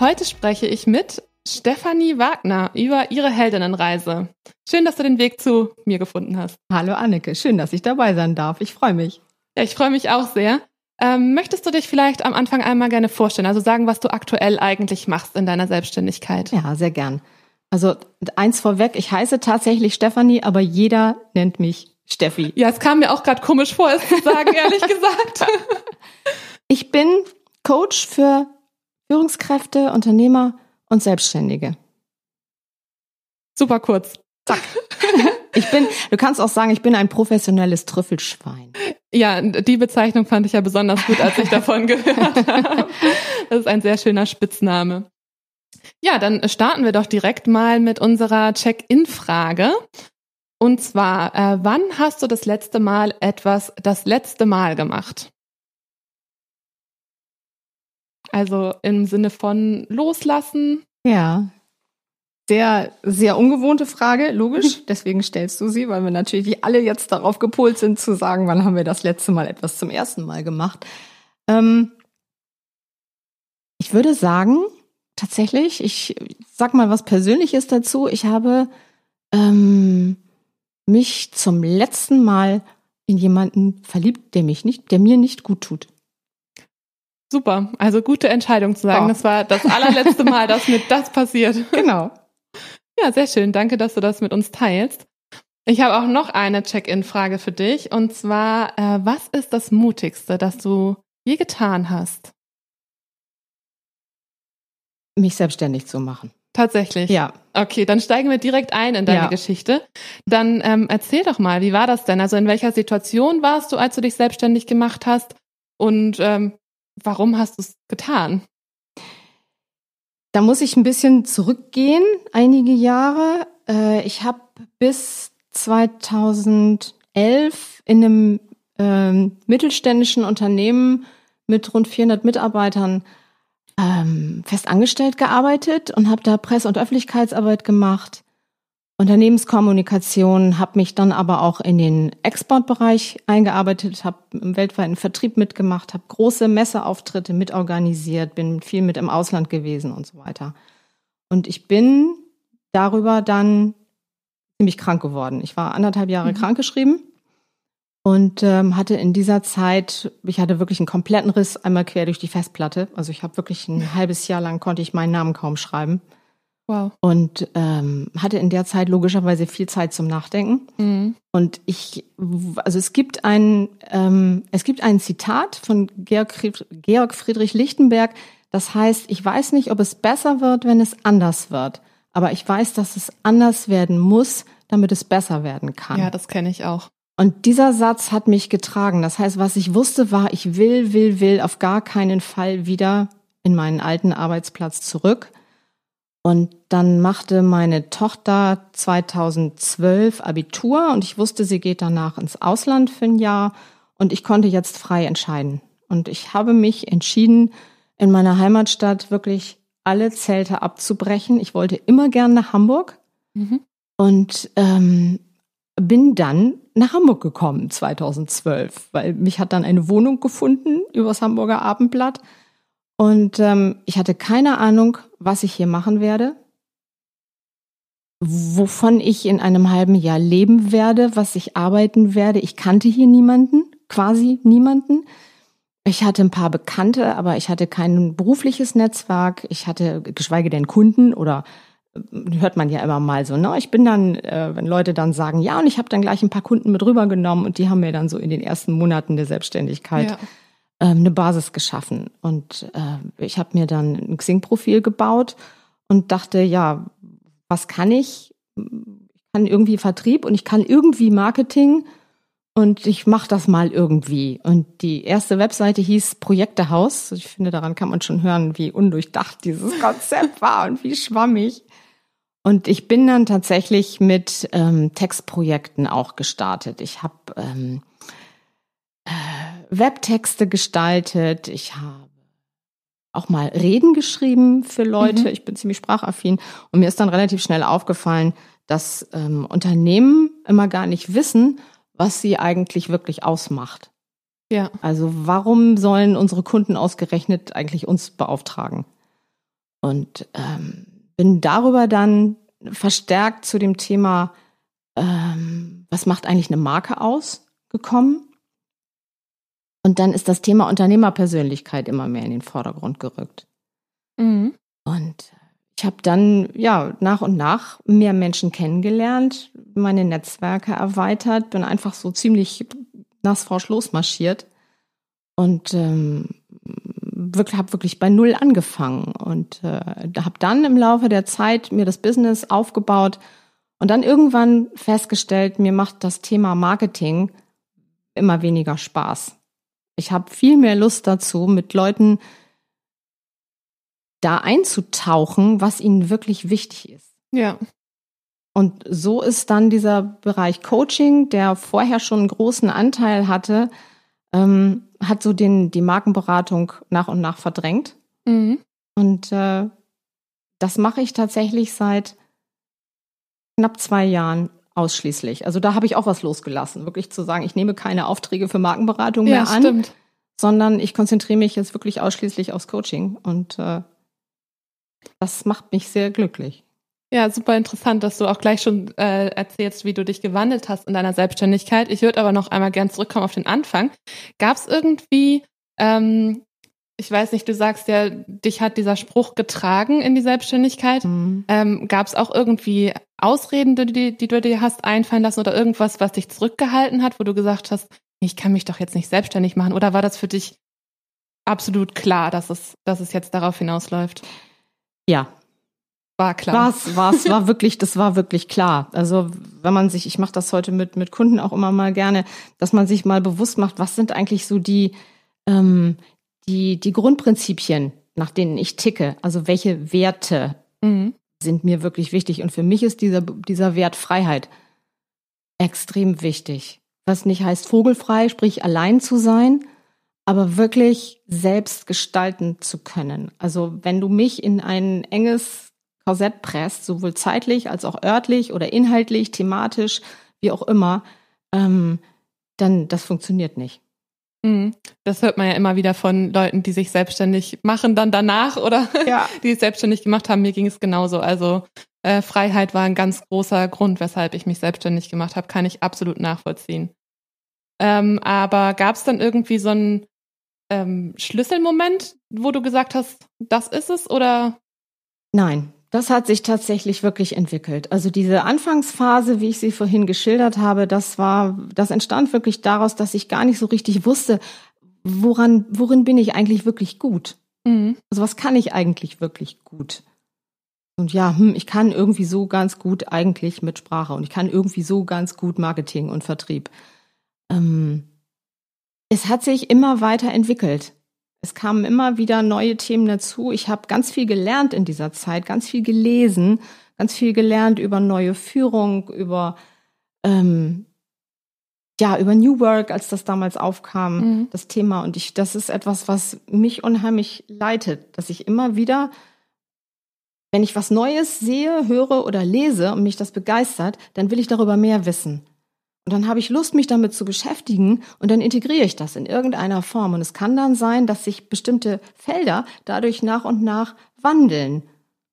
Heute spreche ich mit Stefanie Wagner über ihre Heldinnenreise. Schön, dass du den Weg zu mir gefunden hast. Hallo Anneke, schön, dass ich dabei sein darf. Ich freue mich. Ja, ich freue mich auch sehr. Ähm, möchtest du dich vielleicht am Anfang einmal gerne vorstellen, also sagen, was du aktuell eigentlich machst in deiner Selbstständigkeit? Ja, sehr gern. Also eins vorweg, ich heiße tatsächlich Stefanie, aber jeder nennt mich Steffi. Ja, es kam mir auch gerade komisch vor, es zu sagen, ehrlich gesagt. Ich bin Coach für Führungskräfte, Unternehmer und Selbstständige. Super kurz. Zack. Ich bin, du kannst auch sagen, ich bin ein professionelles Trüffelschwein. Ja, die Bezeichnung fand ich ja besonders gut, als ich davon gehört habe. Das ist ein sehr schöner Spitzname. Ja, dann starten wir doch direkt mal mit unserer Check-in-Frage. Und zwar, äh, wann hast du das letzte Mal etwas das letzte Mal gemacht? Also im Sinne von loslassen. Ja. Sehr, sehr ungewohnte Frage, logisch. Deswegen stellst du sie, weil wir natürlich alle jetzt darauf gepolt sind zu sagen, wann haben wir das letzte Mal etwas zum ersten Mal gemacht. Ähm, ich würde sagen, tatsächlich, ich sag mal was Persönliches dazu. Ich habe ähm, mich zum letzten Mal in jemanden verliebt, der mich nicht, der mir nicht gut tut. Super, also gute Entscheidung zu sagen, oh. das war das allerletzte Mal, dass mir das passiert. Genau. Ja, sehr schön. Danke, dass du das mit uns teilst. Ich habe auch noch eine Check-in-Frage für dich und zwar, äh, was ist das Mutigste, das du je getan hast? Mich selbstständig zu machen. Tatsächlich. Ja. Okay, dann steigen wir direkt ein in deine ja. Geschichte. Dann ähm, erzähl doch mal, wie war das denn? Also in welcher Situation warst du, als du dich selbstständig gemacht hast? Und ähm, warum hast du es getan? Da muss ich ein bisschen zurückgehen, einige Jahre. Äh, ich habe bis 2011 in einem ähm, mittelständischen Unternehmen mit rund 400 Mitarbeitern ähm, fest angestellt gearbeitet und habe da Presse- und Öffentlichkeitsarbeit gemacht, Unternehmenskommunikation, habe mich dann aber auch in den Exportbereich eingearbeitet, habe im weltweiten Vertrieb mitgemacht, habe große Messeauftritte mitorganisiert, bin viel mit im Ausland gewesen und so weiter. Und ich bin darüber dann ziemlich krank geworden. Ich war anderthalb Jahre mhm. krankgeschrieben und ähm, hatte in dieser Zeit, ich hatte wirklich einen kompletten Riss einmal quer durch die Festplatte. Also ich habe wirklich ein halbes Jahr lang konnte ich meinen Namen kaum schreiben. Wow. Und ähm, hatte in der Zeit logischerweise viel Zeit zum Nachdenken. Mhm. Und ich, also es gibt ein, ähm, es gibt ein Zitat von Georg, Georg Friedrich Lichtenberg, das heißt, ich weiß nicht, ob es besser wird, wenn es anders wird. Aber ich weiß, dass es anders werden muss, damit es besser werden kann. Ja, das kenne ich auch. Und dieser Satz hat mich getragen. Das heißt, was ich wusste, war, ich will, will, will auf gar keinen Fall wieder in meinen alten Arbeitsplatz zurück. Und dann machte meine Tochter 2012 Abitur und ich wusste, sie geht danach ins Ausland für ein Jahr und ich konnte jetzt frei entscheiden. Und ich habe mich entschieden, in meiner Heimatstadt wirklich alle Zelte abzubrechen. Ich wollte immer gern nach Hamburg mhm. und ähm, bin dann nach Hamburg gekommen 2012, weil mich hat dann eine Wohnung gefunden übers Hamburger Abendblatt und ähm, ich hatte keine Ahnung, was ich hier machen werde, wovon ich in einem halben Jahr leben werde, was ich arbeiten werde. Ich kannte hier niemanden, quasi niemanden. Ich hatte ein paar Bekannte, aber ich hatte kein berufliches Netzwerk. Ich hatte geschweige denn Kunden oder hört man ja immer mal so, ne? Ich bin dann, äh, wenn Leute dann sagen, ja, und ich habe dann gleich ein paar Kunden mit rübergenommen und die haben mir dann so in den ersten Monaten der Selbstständigkeit ja. Ähm, eine Basis geschaffen. Und äh, ich habe mir dann ein Xing-Profil gebaut und dachte, ja, was kann ich? Ich kann irgendwie Vertrieb und ich kann irgendwie Marketing und ich mache das mal irgendwie. Und die erste Webseite hieß Projektehaus. Ich finde, daran kann man schon hören, wie undurchdacht dieses Konzept war und wie schwammig. Und ich bin dann tatsächlich mit ähm, Textprojekten auch gestartet. Ich habe ähm, äh, Webtexte gestaltet. Ich habe auch mal Reden geschrieben für Leute. Mhm. Ich bin ziemlich sprachaffin. Und mir ist dann relativ schnell aufgefallen, dass ähm, Unternehmen immer gar nicht wissen, was sie eigentlich wirklich ausmacht. Ja. Also warum sollen unsere Kunden ausgerechnet eigentlich uns beauftragen? Und ähm, bin darüber dann verstärkt zu dem Thema, ähm, was macht eigentlich eine Marke aus, gekommen. Und dann ist das Thema Unternehmerpersönlichkeit immer mehr in den Vordergrund gerückt. Mhm. Und ich habe dann ja nach und nach mehr Menschen kennengelernt, meine Netzwerke erweitert, bin einfach so ziemlich nassforsch losmarschiert und ähm, wirklich habe wirklich bei null angefangen und äh, habe dann im Laufe der Zeit mir das Business aufgebaut und dann irgendwann festgestellt, mir macht das Thema Marketing immer weniger Spaß. Ich habe viel mehr Lust dazu, mit Leuten da einzutauchen, was ihnen wirklich wichtig ist. Ja. Und so ist dann dieser Bereich Coaching, der vorher schon einen großen Anteil hatte, ähm, hat so den, die Markenberatung nach und nach verdrängt. Mhm. Und äh, das mache ich tatsächlich seit knapp zwei Jahren ausschließlich. Also da habe ich auch was losgelassen, wirklich zu sagen, ich nehme keine Aufträge für Markenberatung ja, mehr an, stimmt. sondern ich konzentriere mich jetzt wirklich ausschließlich aufs Coaching. Und äh, das macht mich sehr glücklich. Ja, super interessant, dass du auch gleich schon äh, erzählst, wie du dich gewandelt hast in deiner Selbstständigkeit. Ich würde aber noch einmal gern zurückkommen auf den Anfang. Gab es irgendwie, ähm, ich weiß nicht, du sagst ja, dich hat dieser Spruch getragen in die Selbstständigkeit. Mhm. Ähm, Gab es auch irgendwie Ausreden, die, die du dir hast einfallen lassen oder irgendwas, was dich zurückgehalten hat, wo du gesagt hast, ich kann mich doch jetzt nicht selbstständig machen? Oder war das für dich absolut klar, dass es, dass es jetzt darauf hinausläuft? Ja. War klar. War's, war's, war wirklich, das war wirklich klar. Also wenn man sich, ich mache das heute mit, mit Kunden auch immer mal gerne, dass man sich mal bewusst macht, was sind eigentlich so die, ähm, die, die Grundprinzipien, nach denen ich ticke. Also welche Werte mhm. sind mir wirklich wichtig. Und für mich ist dieser, dieser Wert Freiheit extrem wichtig. Was nicht heißt vogelfrei, sprich allein zu sein, aber wirklich selbst gestalten zu können. Also wenn du mich in ein enges Korsett presst, sowohl zeitlich als auch örtlich oder inhaltlich, thematisch, wie auch immer, ähm, dann das funktioniert nicht. Mhm. Das hört man ja immer wieder von Leuten, die sich selbstständig machen, dann danach oder ja. die es selbstständig gemacht haben. Mir ging es genauso. Also äh, Freiheit war ein ganz großer Grund, weshalb ich mich selbstständig gemacht habe, kann ich absolut nachvollziehen. Ähm, aber gab es dann irgendwie so einen ähm, Schlüsselmoment, wo du gesagt hast, das ist es oder? Nein, das hat sich tatsächlich wirklich entwickelt. Also diese Anfangsphase, wie ich sie vorhin geschildert habe, das war, das entstand wirklich daraus, dass ich gar nicht so richtig wusste, woran, worin bin ich eigentlich wirklich gut? Mhm. Also was kann ich eigentlich wirklich gut? Und ja, hm, ich kann irgendwie so ganz gut eigentlich mit Sprache und ich kann irgendwie so ganz gut Marketing und Vertrieb. Ähm, es hat sich immer weiter entwickelt. Es kamen immer wieder neue Themen dazu. Ich habe ganz viel gelernt in dieser Zeit, ganz viel gelesen, ganz viel gelernt über neue Führung, über ähm, ja über New Work, als das damals aufkam, mhm. das Thema. Und ich, das ist etwas, was mich unheimlich leitet, dass ich immer wieder, wenn ich was Neues sehe, höre oder lese und mich das begeistert, dann will ich darüber mehr wissen. Und dann habe ich Lust, mich damit zu beschäftigen und dann integriere ich das in irgendeiner Form. Und es kann dann sein, dass sich bestimmte Felder dadurch nach und nach wandeln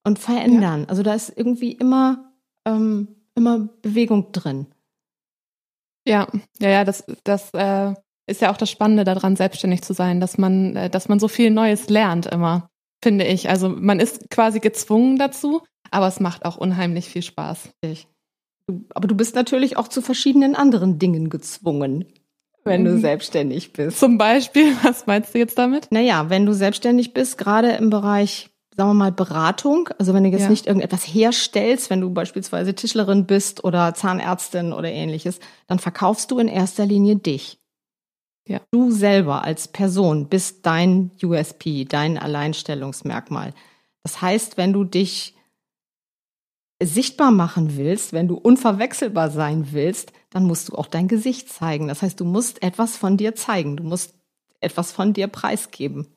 und verändern. Ja. Also da ist irgendwie immer, ähm, immer Bewegung drin. Ja, ja, ja, das, das äh, ist ja auch das Spannende daran, selbstständig zu sein, dass man, äh, dass man so viel Neues lernt immer, finde ich. Also man ist quasi gezwungen dazu, aber es macht auch unheimlich viel Spaß. Ich. Aber du bist natürlich auch zu verschiedenen anderen Dingen gezwungen, wenn du mhm. selbstständig bist. Zum Beispiel, was meinst du jetzt damit? Naja, wenn du selbstständig bist, gerade im Bereich sagen wir mal, Beratung. Also wenn du jetzt Ja. nicht irgendetwas herstellst, wenn du beispielsweise Tischlerin bist oder Zahnärztin oder ähnliches, dann verkaufst du in erster Linie dich. Ja. Du selber als Person bist dein USP, dein Alleinstellungsmerkmal. Das heißt, wenn du dich sichtbar machen willst, wenn du unverwechselbar sein willst, dann musst du auch dein Gesicht zeigen. Das heißt, du musst etwas von dir zeigen. Du musst etwas von dir preisgeben.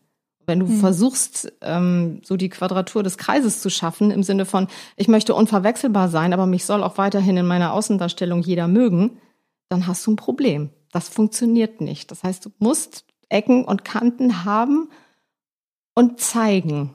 Wenn du Hm. versuchst, ähm, so die Quadratur des Kreises zu schaffen, im Sinne von, ich möchte unverwechselbar sein, aber mich soll auch weiterhin in meiner Außendarstellung jeder mögen, dann hast du ein Problem. Das funktioniert nicht. Das heißt, du musst Ecken und Kanten haben und zeigen.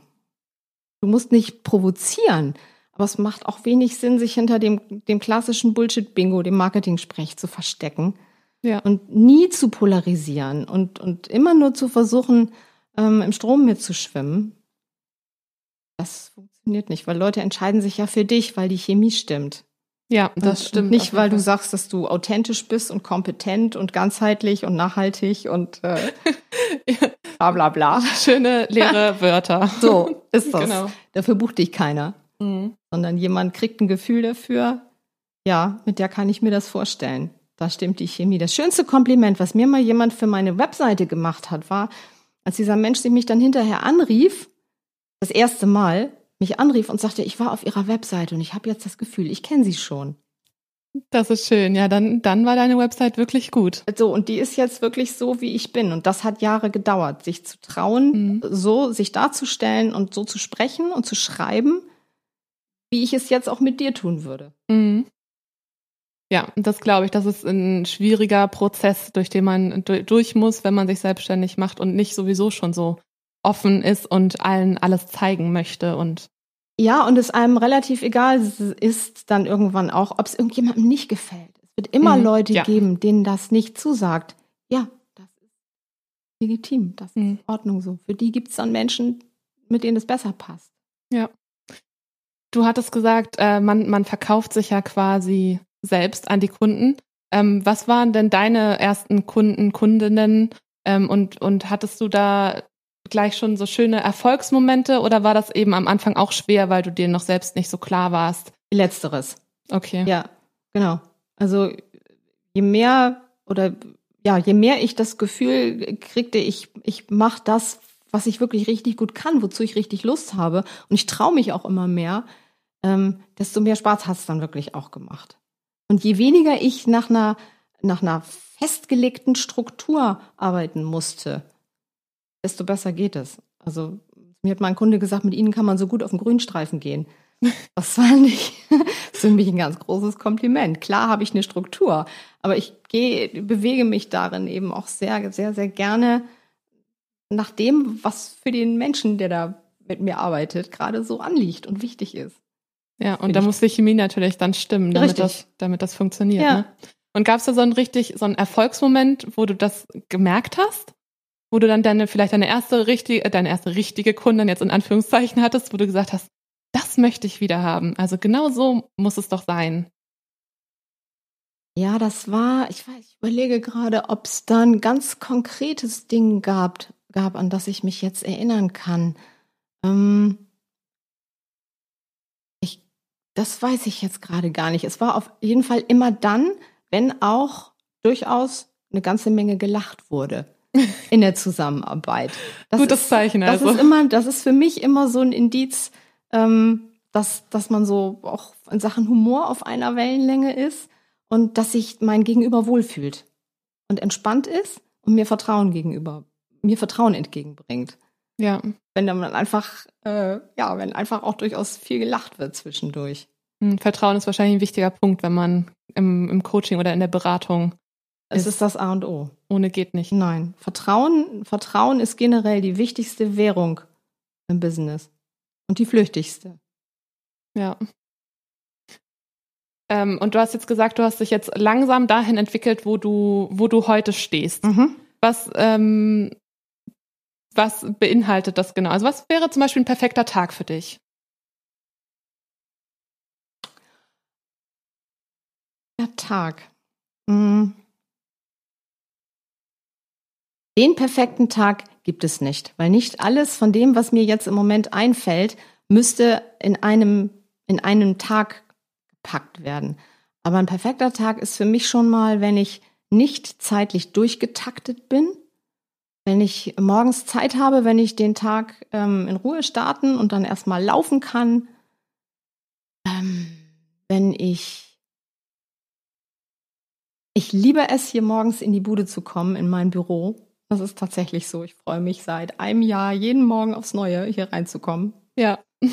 Du musst nicht provozieren, aber es macht auch wenig Sinn, sich hinter dem, dem klassischen Bullshit-Bingo, dem Marketing-Sprech zu verstecken Ja. und nie zu polarisieren und, und immer nur zu versuchen, ähm, im Strom mitzuschwimmen. Das funktioniert nicht, weil Leute entscheiden sich ja für dich, weil die Chemie stimmt. Ja, das und, stimmt. Und nicht, weil du sagst, dass du authentisch bist und kompetent und ganzheitlich und nachhaltig und äh, bla bla bla. Schöne leere Wörter. So ist das. Genau. Dafür bucht dich keiner, Mhm. sondern jemand kriegt ein Gefühl dafür, ja, mit der kann ich mir das vorstellen. Da stimmt die Chemie. Das schönste Kompliment, was mir mal jemand für meine Webseite gemacht hat, war, als dieser Mensch sich mich dann hinterher anrief, das erste Mal, mich anrief und sagte, ich war auf ihrer Webseite und ich habe jetzt das Gefühl, ich kenne sie schon. Das ist schön. Ja, dann, dann war deine Website wirklich gut. So, und die ist jetzt wirklich so, wie ich bin. Und das hat Jahre gedauert, sich zu trauen, Mhm. so sich darzustellen und so zu sprechen und zu schreiben, wie ich es jetzt auch mit dir tun würde. Mhm. Ja, das glaube ich. Das ist ein schwieriger Prozess, durch den man du- durch muss, wenn man sich selbstständig macht und nicht sowieso schon so offen ist und allen alles zeigen möchte. Und Ja, und es einem relativ egal ist dann irgendwann auch, ob es irgendjemandem nicht gefällt. Es wird immer Mhm, Leute ja. geben, denen das nicht zusagt. Ja, das ist legitim, das ist Mhm. in Ordnung so. Für die gibt es dann Menschen, mit denen es besser passt. Du hattest gesagt, äh, man, man verkauft sich ja quasi selbst an die Kunden. Ähm, was waren denn deine ersten Kunden, Kundinnen? Ähm, und, und hattest du da gleich schon so schöne Erfolgsmomente oder war das eben am Anfang auch schwer, weil du dir noch selbst nicht so klar warst? Letzteres. Okay. Ja, genau. Also je mehr oder ja, je mehr ich das Gefühl kriegte, ich, ich mache das, was ich wirklich richtig gut kann, wozu ich richtig Lust habe, und ich traue mich auch immer mehr, ähm, desto mehr Spaß hat es dann wirklich auch gemacht. Und je weniger ich nach einer, nach einer festgelegten Struktur arbeiten musste, desto besser geht es. Also mir hat mein Kunde gesagt, mit Ihnen kann man so gut auf den Grünstreifen gehen. Das fand ich das für mich ein ganz großes Kompliment. Klar habe ich eine Struktur, aber ich gehe, bewege mich darin eben auch sehr, sehr, sehr gerne nach dem, was für den Menschen, der da mit mir arbeitet, gerade so anliegt und wichtig ist. Ja, und da ich- muss die Chemie natürlich dann stimmen, damit, Richtig. das, damit das funktioniert. Ja. Ne? Und gab es da so einen richtig, so einen Erfolgsmoment, wo du das gemerkt hast? Wo du dann deine, vielleicht deine erste richtige, äh, deine erste richtige Kundin jetzt in Anführungszeichen hattest, wo du gesagt hast, das möchte ich wieder haben. Also genau so muss es doch sein. Ja, das war, ich weiß, ich überlege gerade, ob es da ein ganz konkretes Ding gab, gab, an das ich mich jetzt erinnern kann. Ähm, ich, das weiß ich jetzt gerade gar nicht. Es war auf jeden Fall immer dann, wenn auch durchaus eine ganze Menge gelacht wurde in der Zusammenarbeit. Das Gutes ist, Zeichen Das also. ist immer, das ist für mich immer so ein Indiz, ähm, dass, dass man so auch in Sachen Humor auf einer Wellenlänge ist und dass sich mein Gegenüber wohlfühlt und entspannt ist und mir Vertrauen gegenüber, mir Vertrauen entgegenbringt. Ja. Wenn dann einfach, äh, ja, wenn einfach auch durchaus viel gelacht wird zwischendurch. Hm, Vertrauen ist wahrscheinlich ein wichtiger Punkt, wenn man im, im Coaching oder in der Beratung Es Ist- ist das A und O. ohne geht nicht. Nein, Vertrauen, Vertrauen ist generell die wichtigste Währung im Business und die flüchtigste. Ja. Ähm, und du hast jetzt gesagt, du hast dich jetzt langsam dahin entwickelt, wo du, wo du heute stehst. Mhm. Was, ähm, was beinhaltet das genau? Also was wäre zum Beispiel ein perfekter Tag für dich? Der Tag. Mm. Den perfekten Tag gibt es nicht. Weil nicht alles von dem, was mir jetzt im Moment einfällt, müsste in einem, in einem Tag gepackt werden. Aber ein perfekter Tag ist für mich schon mal, wenn ich nicht zeitlich durchgetaktet bin, wenn ich morgens Zeit habe, wenn ich den Tag ähm, in Ruhe starten und dann erstmal laufen kann, ähm, wenn ich ich liebe es, hier morgens in die Bude zu kommen, in mein Büro. Das ist tatsächlich so. Ich freue mich seit einem Jahr jeden Morgen aufs Neue, hier reinzukommen. Ja.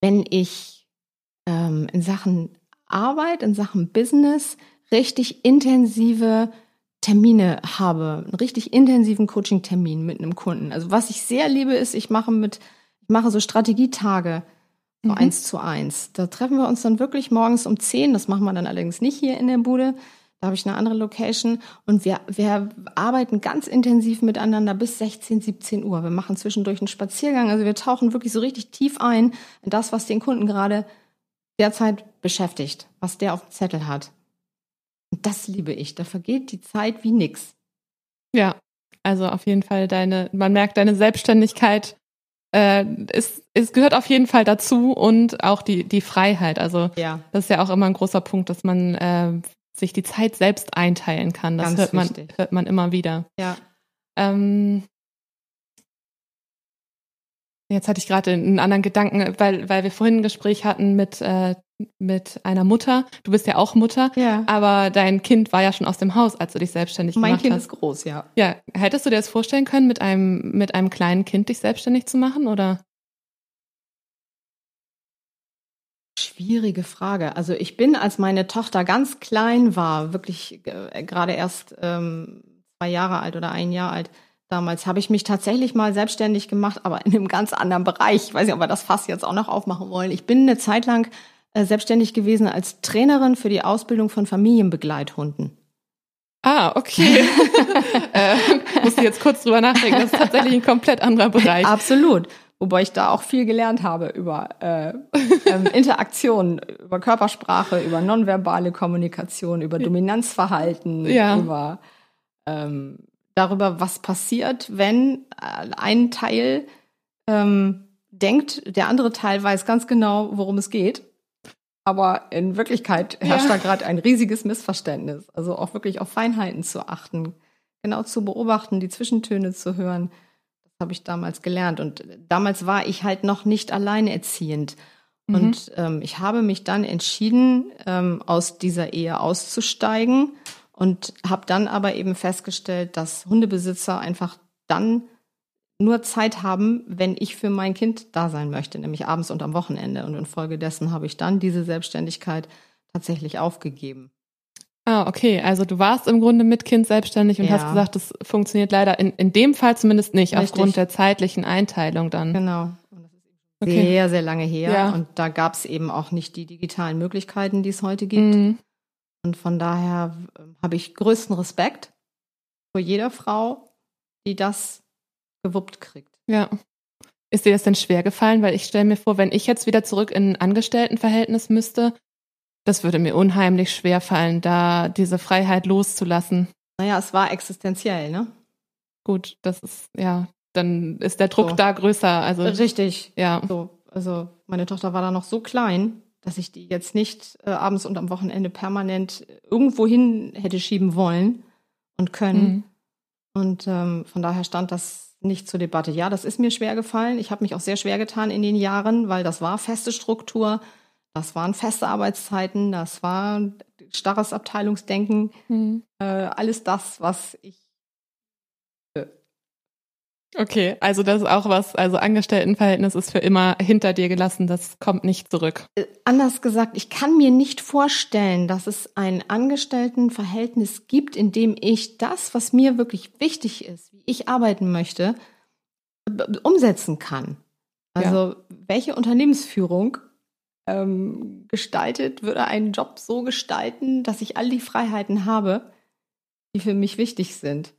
Wenn ich ähm, in Sachen Arbeit, in Sachen Business richtig intensive Termine habe, einen richtig intensiven Coaching-Termin mit einem Kunden. Also was ich sehr liebe, ist, ich mache mit, ich mache so Strategietage, so mhm. eins zu eins. Da treffen wir uns dann wirklich morgens um zehn. Das machen wir dann allerdings nicht hier in der Bude. Da habe ich eine andere Location und wir, wir arbeiten ganz intensiv miteinander bis 16, 17 Uhr. Wir machen zwischendurch einen Spaziergang. Also wir tauchen wirklich so richtig tief ein in das, was den Kunden gerade derzeit beschäftigt, was der auf dem Zettel hat. Und das liebe ich. Da vergeht die Zeit wie nix. Ja, also auf jeden Fall deine, man merkt deine Selbstständigkeit äh, es, es gehört auf jeden Fall dazu und auch die, die Freiheit. Also ja. das ist ja auch immer ein großer Punkt, dass man äh, sich die Zeit selbst einteilen kann. Das hört man, hört man immer wieder. Ja. Ähm, jetzt hatte ich gerade einen anderen Gedanken, weil, weil wir vorhin ein Gespräch hatten mit äh, mit einer Mutter. Du bist ja auch Mutter, ja. aber dein Kind war ja schon aus dem Haus, als du dich selbstständig mein gemacht kind hast. Mein Kind ist groß, ja. Ja, hättest du dir das vorstellen können, mit einem mit einem kleinen Kind dich selbstständig zu machen oder? Schwierige Frage. Also ich bin, als meine Tochter ganz klein war, wirklich äh, gerade erst ähm, zwei Jahre alt oder ein Jahr alt, damals habe ich mich tatsächlich mal selbstständig gemacht, aber in einem ganz anderen Bereich. Ich weiß nicht, ob wir das Fass jetzt auch noch aufmachen wollen. Ich bin eine Zeit lang äh, selbstständig gewesen als Trainerin für die Ausbildung von Familienbegleithunden. Ah, okay. äh, musste jetzt kurz drüber nachdenken. Das ist tatsächlich ein komplett anderer Bereich. Absolut. Wobei ich da auch viel gelernt habe über äh, ähm, Interaktion, über Körpersprache, über nonverbale Kommunikation, über Dominanzverhalten, ja. über ähm, darüber, was passiert, wenn äh, ein Teil ähm, denkt, der andere Teil weiß ganz genau, worum es geht aber in Wirklichkeit herrscht ja. da gerade ein riesiges Missverständnis. Also auch wirklich auf Feinheiten zu achten, genau zu beobachten, die Zwischentöne zu hören. Das habe ich damals gelernt. Und damals war ich halt noch nicht alleinerziehend. Mhm. Und ähm, ich habe mich dann entschieden, ähm, aus dieser Ehe auszusteigen und habe dann aber eben festgestellt, dass Hundebesitzer einfach dann nur Zeit haben, wenn ich für mein Kind da sein möchte, nämlich abends und am Wochenende. Und infolgedessen habe ich dann diese Selbstständigkeit tatsächlich aufgegeben. Ah, okay. Also du warst im Grunde mit Kind selbstständig und ja. hast gesagt, das funktioniert leider in, in dem Fall zumindest nicht, Richtig. aufgrund der zeitlichen Einteilung dann. Genau. Und das ist okay. sehr, sehr lange her. Ja. Und da gab es eben auch nicht die digitalen Möglichkeiten, die es heute gibt. Mhm. Und von daher ähm, habe ich größten Respekt vor jeder Frau, die das gewuppt kriegt. Ja. Ist dir das denn schwer gefallen? Weil ich stelle mir vor, wenn ich jetzt wieder zurück in ein Angestelltenverhältnis müsste, das würde mir unheimlich schwer fallen, da diese Freiheit loszulassen. Naja, es war existenziell, ne? Gut, das ist, ja, dann ist der Druck so. da größer. Also, Richtig. Ja. So, also meine Tochter war da noch so klein, dass ich die jetzt nicht äh, abends und am Wochenende permanent irgendwo hin hätte schieben wollen und können. Mhm. Und ähm, von daher stand das nicht zur Debatte. Ja, das ist mir schwer gefallen. Ich habe mich auch sehr schwer getan in den Jahren, weil das war feste Struktur, das waren feste Arbeitszeiten, das war starres Abteilungsdenken, mhm. äh, alles das, was ich Okay, also das ist auch was, also Angestelltenverhältnis ist für immer hinter dir gelassen, das kommt nicht zurück. Äh, anders gesagt, ich kann mir nicht vorstellen, dass es ein Angestelltenverhältnis gibt, in dem ich das, was mir wirklich wichtig ist, wie ich arbeiten möchte, umsetzen kann. Also ja. welche Unternehmensführung ähm, gestaltet, würde einen Job so gestalten, dass ich all die Freiheiten habe, die für mich wichtig sind.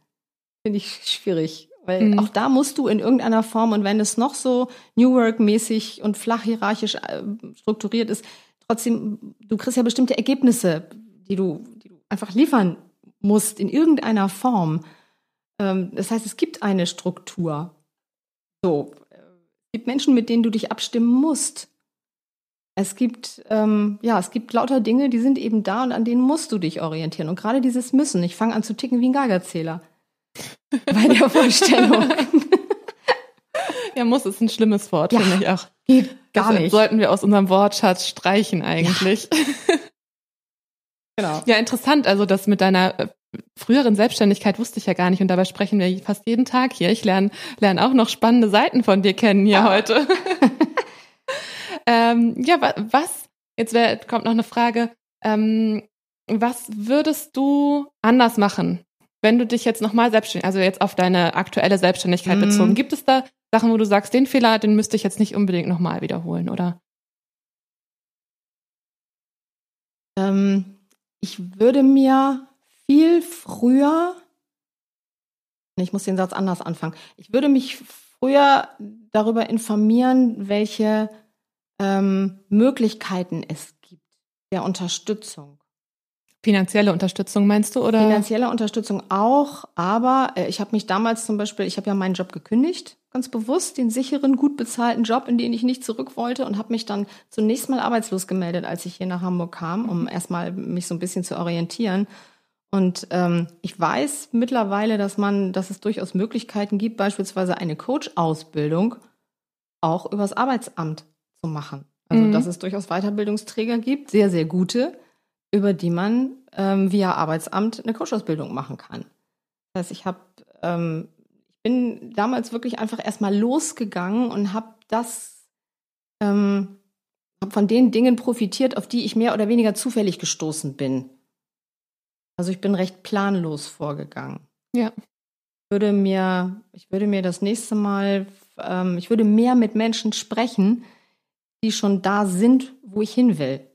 Finde ich schwierig. Weil mhm. auch da musst du in irgendeiner Form, und wenn es noch so New Work-mäßig und flach hierarchisch äh, strukturiert ist, trotzdem, du kriegst ja bestimmte Ergebnisse, die du, die du einfach liefern musst in irgendeiner Form. Ähm, das heißt, es gibt eine Struktur. So, es gibt Menschen, mit denen du dich abstimmen musst. Es gibt, ähm, ja, es gibt lauter Dinge, die sind eben da und an denen musst du dich orientieren. Und gerade dieses Müssen, ich fange an zu ticken wie ein Geigerzähler. Bei der Vorstellung. ja, muss ist ein schlimmes Wort, Ja. finde ich auch. Geht gar das nicht. sollten wir aus unserem Wortschatz streichen eigentlich. Genau. Ja, interessant. Also das mit deiner äh, früheren Selbstständigkeit wusste ich ja gar nicht und dabei sprechen wir fast jeden Tag hier. Ich lerne lerne auch noch spannende Seiten von dir kennen hier Ah. heute. ähm, ja, wa was? Jetzt wär, kommt noch eine Frage. Ähm, was würdest du anders machen, wenn du dich jetzt nochmal selbstständig, also jetzt auf deine aktuelle Selbstständigkeit Mhm. bezogen? Gibt es da Sachen, wo du sagst, den Fehler, den müsste ich jetzt nicht unbedingt nochmal wiederholen, oder? Ähm, ich würde mir viel früher, ich muss den Satz anders anfangen. Ich würde mich früher darüber informieren, welche ähm, Möglichkeiten es gibt der Unterstützung. Finanzielle Unterstützung meinst du, oder? Finanzielle Unterstützung auch, aber äh, ich habe mich damals zum Beispiel, ich habe ja meinen Job gekündigt, ganz bewusst, den sicheren, gut bezahlten Job, in den ich nicht zurück wollte und habe mich dann zunächst mal arbeitslos gemeldet, als ich hier nach Hamburg kam, um erstmal mich so ein bisschen zu orientieren. Und ähm, ich weiß mittlerweile, dass man, dass es durchaus Möglichkeiten gibt, beispielsweise eine Coach-Ausbildung auch übers Arbeitsamt zu machen. Also Mhm. dass es durchaus Weiterbildungsträger gibt, sehr, sehr gute, über die man ähm, via Arbeitsamt eine Coach-Ausbildung machen kann. Das heißt, ich habe, ähm, ich bin damals wirklich einfach erstmal losgegangen und habe das, ähm, habe von den Dingen profitiert, auf die ich mehr oder weniger zufällig gestoßen bin. Also ich bin recht planlos vorgegangen. Ja. Würde mir, ich würde mir das nächste Mal, ähm, ich würde mehr mit Menschen sprechen, die schon da sind, wo ich hin will.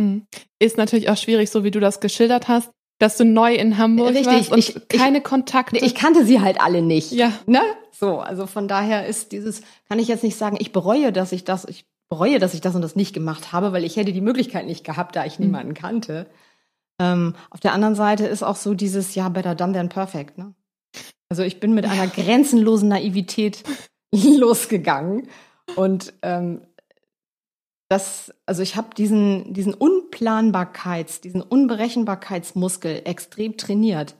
Hm. Ist natürlich auch schwierig, so wie du das geschildert hast, dass du neu in Hamburg Richtig, warst und ich- ich- keine Kontakte. Ich kannte sie halt alle nicht. ja, Ne? So, also von daher ist dieses, kann ich jetzt nicht sagen, ich bereue, dass ich das, ich bereue, dass ich das und das nicht gemacht habe, weil ich hätte die Möglichkeit nicht gehabt, da ich Mhm. niemanden kannte. Ähm, auf der anderen Seite ist auch so dieses, ja, better done than perfect, ne? Also ich bin mit einer grenzenlosen Naivität losgegangen und ähm, das, also ich habe diesen, diesen Unplanbarkeits, diesen Unberechenbarkeitsmuskel extrem trainiert.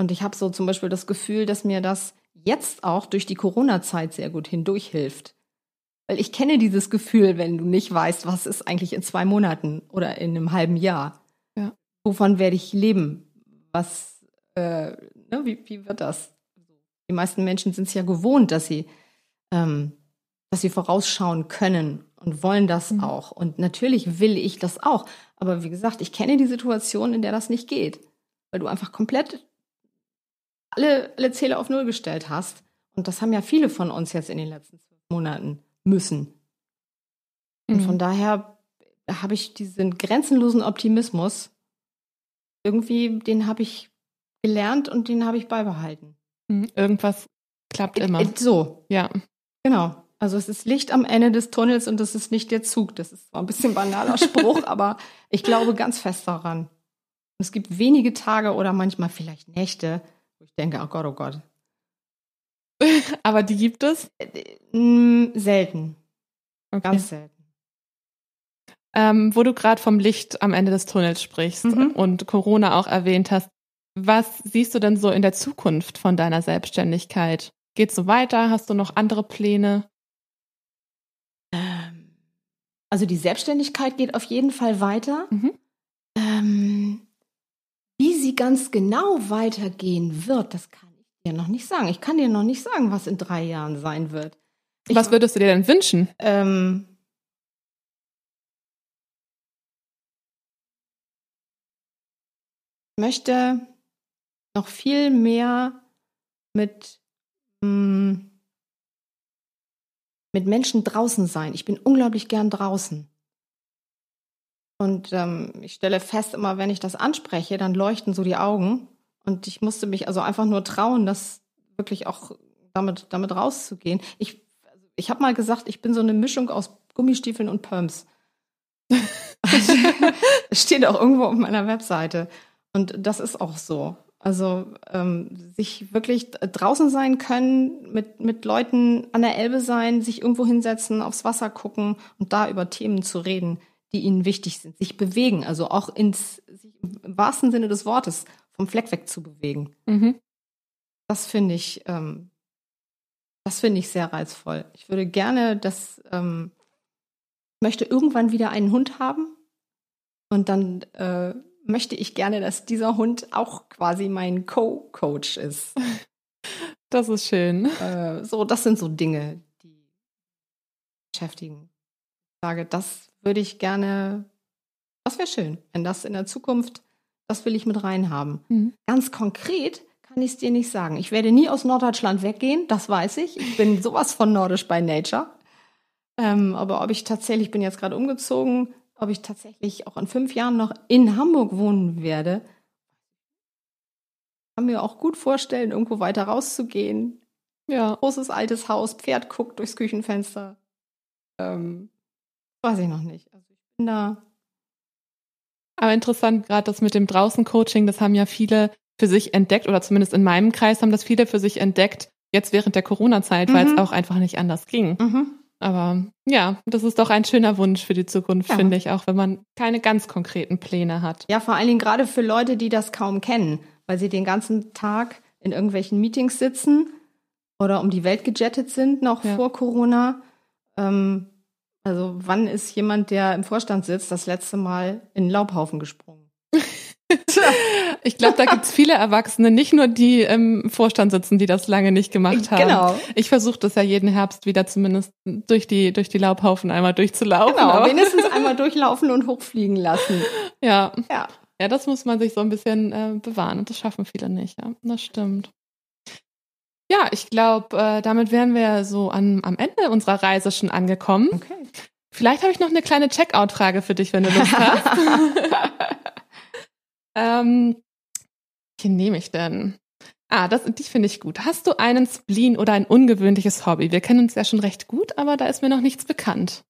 Und ich habe so zum Beispiel das Gefühl, dass mir das jetzt auch durch die Corona-Zeit sehr gut hindurchhilft. Weil ich kenne dieses Gefühl, wenn du nicht weißt, was ist eigentlich in zwei Monaten oder in einem halben Jahr. Ja. Wovon werde ich leben? Was, äh, ne, wie, wie wird das? Die meisten Menschen sind es ja gewohnt, dass sie, ähm, dass sie vorausschauen können und wollen das Mhm. auch. Und natürlich will ich das auch. Aber wie gesagt, ich kenne die Situation, in der das nicht geht. Weil du einfach komplett alle, alle Zähler auf Null gestellt hast. Und das haben ja viele von uns jetzt in den letzten zwölf Monaten müssen. Und Mhm. von daher habe ich diesen grenzenlosen Optimismus irgendwie, den habe ich gelernt und den habe ich beibehalten. Hm. irgendwas klappt immer. So, Ja. genau. Also es ist Licht am Ende des Tunnels und es ist nicht der Zug. Das ist zwar ein bisschen banaler Spruch, aber ich glaube ganz fest daran. Es gibt wenige Tage oder manchmal vielleicht Nächte, wo ich denke, oh Gott, oh Gott. Aber die gibt es. Mm, selten, Okay. ganz selten. Ähm, wo du gerade vom Licht am Ende des Tunnels sprichst Mhm. und Corona auch erwähnt hast, was siehst du denn so in der Zukunft von deiner Selbstständigkeit? Geht's so weiter? Hast du noch andere Pläne? Ähm, Also die Selbstständigkeit geht auf jeden Fall weiter. Mhm. Ähm, wie sie ganz genau weitergehen wird, das kann ich dir noch nicht sagen. Ich kann dir noch nicht sagen, was in drei Jahren sein wird. Ich, was würdest du dir denn wünschen? ähm, ich möchte noch viel mehr mit, mm, mit Menschen draußen sein. Ich bin unglaublich gern draußen. Und ähm, ich stelle fest, immer wenn ich das anspreche, dann leuchten so die Augen. Und ich musste mich also einfach nur trauen, das wirklich auch damit, damit rauszugehen. Ich, ich habe mal gesagt, ich bin so eine Mischung aus Gummistiefeln und Pumps. Steht auch irgendwo auf meiner Webseite. Und das ist auch so. Also ähm, sich wirklich draußen sein können, mit, mit Leuten an der Elbe sein, sich irgendwo hinsetzen, aufs Wasser gucken und da über Themen zu reden, die ihnen wichtig sind. Sich bewegen, also auch ins sich im wahrsten Sinne des Wortes vom Fleck weg zu bewegen. Mhm. Das finde ich, ähm, das finde ich sehr reizvoll. Ich würde gerne, das ähm, möchte irgendwann wieder einen Hund haben und dann äh, möchte ich gerne, dass dieser Hund auch quasi mein Co-Coach ist. Das ist schön. Äh, so, das sind so Dinge, die beschäftigen. Ich sage, das würde ich gerne, das wäre schön, wenn das in der Zukunft, das will ich mit reinhaben. Mhm. Ganz konkret kann ich es dir nicht sagen. Ich werde nie aus Norddeutschland weggehen, das weiß ich. Ich bin sowas von nordisch by nature. Ähm, aber ob ich tatsächlich, ich bin jetzt gerade umgezogen, ob ich tatsächlich auch in fünf Jahren noch in Hamburg wohnen werde, kann mir auch gut vorstellen, irgendwo weiter rauszugehen. Ja. Großes altes Haus, Pferd guckt durchs Küchenfenster. Ähm, weiß ich noch nicht. Also ich bin da. Aber interessant, gerade das mit dem Draußen-Coaching, das haben ja viele für sich entdeckt, oder zumindest in meinem Kreis haben das viele für sich entdeckt, jetzt während der Corona-Zeit, weil es Mhm. auch einfach nicht anders ging. Mhm. Aber ja, das ist doch ein schöner Wunsch für die Zukunft, Ja. finde ich, auch wenn man keine ganz konkreten Pläne hat. Ja, vor allen Dingen gerade für Leute, die das kaum kennen, weil sie den ganzen Tag in irgendwelchen Meetings sitzen oder um die Welt gejettet sind, noch Ja. vor Corona. Ähm, also wann ist jemand, der im Vorstand sitzt, das letzte Mal in einen Laubhaufen gesprungen? Ich glaube, da gibt's viele Erwachsene, nicht nur die im Vorstand sitzen, die das lange nicht gemacht haben. Genau. Ich versuche das ja jeden Herbst wieder zumindest durch die, durch die Laubhaufen einmal durchzulaufen. Genau, aber- wenigstens einmal durchlaufen und hochfliegen lassen. ja. Ja. Ja, das muss man sich so ein bisschen äh, bewahren und das schaffen viele nicht, ja. Das stimmt. Ja, ich glaube, äh, damit wären wir so an, am Ende unserer Reise schon angekommen. Okay. Vielleicht habe ich noch eine kleine Checkout-Frage für dich, wenn du Lust hast. ähm, welche nehme ich denn? Ah, das, die finde ich gut. Hast du einen Spleen oder ein ungewöhnliches Hobby? Wir kennen uns ja schon recht gut, aber da ist mir noch nichts bekannt.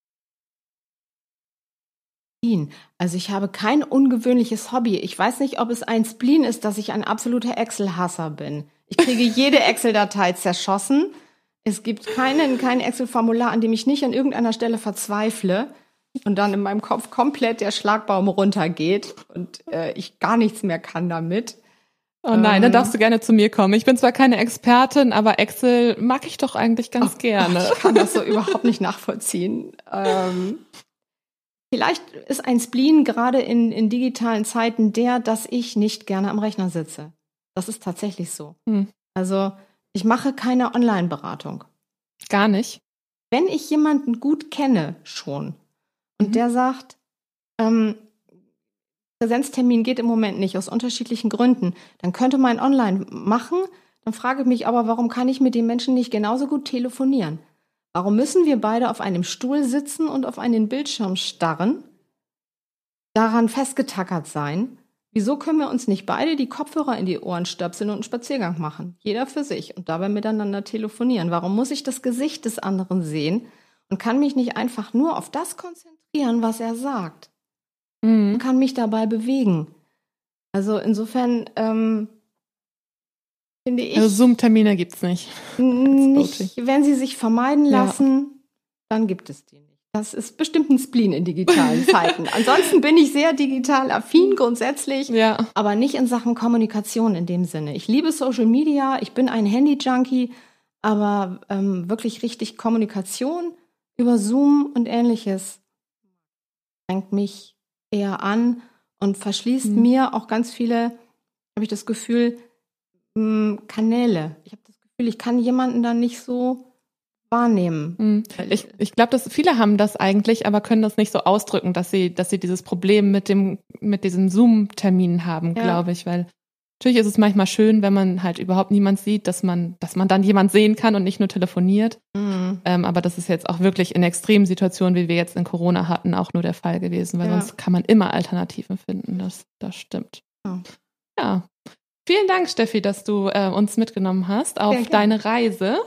Also ich habe kein ungewöhnliches Hobby. Ich weiß nicht, ob es ein Spleen ist, dass ich ein absoluter Excel-Hasser bin. Ich kriege jede Excel-Datei zerschossen. Es gibt keinen, kein Excel-Formular, an dem ich nicht an irgendeiner Stelle verzweifle und dann in meinem Kopf komplett der Schlagbaum runtergeht und äh, ich gar nichts mehr kann damit. Oh nein, Ähm. dann darfst du gerne zu mir kommen. Ich bin zwar keine Expertin, aber Excel mag ich doch eigentlich ganz gerne. Ich kann das so überhaupt nicht nachvollziehen. Ähm, vielleicht ist ein Spleen gerade in, in digitalen Zeiten der, dass ich nicht gerne am Rechner sitze. Das ist tatsächlich so. Hm. Also ich mache keine Online-Beratung. Gar nicht. Wenn ich jemanden gut kenne schon und Mhm. der sagt, ähm, Präsenztermin geht im Moment nicht aus unterschiedlichen Gründen, dann könnte man online machen. Dann frage ich mich aber, warum kann ich mit dem Menschen nicht genauso gut telefonieren? Warum müssen wir beide auf einem Stuhl sitzen und auf einen Bildschirm starren, daran festgetackert sein? Wieso können wir uns nicht beide die Kopfhörer in die Ohren stöpseln und einen Spaziergang machen? Jeder für sich und dabei miteinander telefonieren. Warum muss ich das Gesicht des anderen sehen und kann mich nicht einfach nur auf das konzentrieren, was er sagt? Mhm. und kann mich dabei bewegen. Also insofern ähm, finde ich, Also Zoom-Termine gibt's nicht. nicht, wenn sie sich vermeiden Ja. lassen, dann gibt es die nicht. Das ist bestimmt ein Spleen in digitalen Zeiten. Ansonsten bin ich sehr digital affin grundsätzlich, Ja. aber nicht in Sachen Kommunikation in dem Sinne. Ich liebe Social Media, ich bin ein Handy-Junkie, aber ähm, wirklich richtig Kommunikation über Zoom und ähnliches strengt mich eher an und verschließt Mhm. mir auch ganz viele, habe ich das Gefühl, mh, Kanäle. Ich habe das Gefühl, ich kann jemanden dann nicht so wahrnehmen. Mhm. Ich, ich glaube, dass viele haben das eigentlich, aber können das nicht so ausdrücken, dass sie, dass sie dieses Problem mit dem, mit diesen Zoom-Terminen haben, Ja. glaube ich, weil natürlich ist es manchmal schön, wenn man halt überhaupt niemand sieht, dass man, dass man dann jemand sehen kann und nicht nur telefoniert. Mhm. Ähm, aber das ist jetzt auch wirklich in extremen Situationen, wie wir jetzt in Corona hatten, auch nur der Fall gewesen, weil Ja. sonst kann man immer Alternativen finden. Das, das stimmt. Ja. Ja. Vielen Dank, Steffi, dass du äh, uns mitgenommen hast auf Sehr gerne. deine Reise.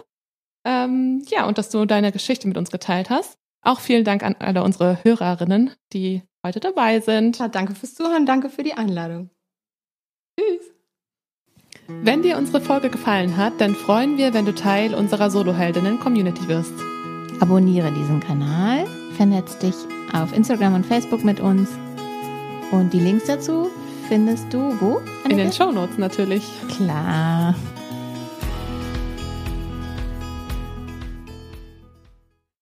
Ähm, ja, und dass du deine Geschichte mit uns geteilt hast. Auch vielen Dank an alle unsere Hörerinnen, die heute dabei sind. Ja, danke fürs Zuhören, danke für die Einladung. Tschüss. Wenn dir unsere Folge gefallen hat, dann freuen wir, wenn du Teil unserer Soloheldinnen-Community wirst. Abonniere diesen Kanal, vernetz dich auf Instagram und Facebook mit uns. Und die Links dazu findest du wo? In den Shownotes natürlich. Klar.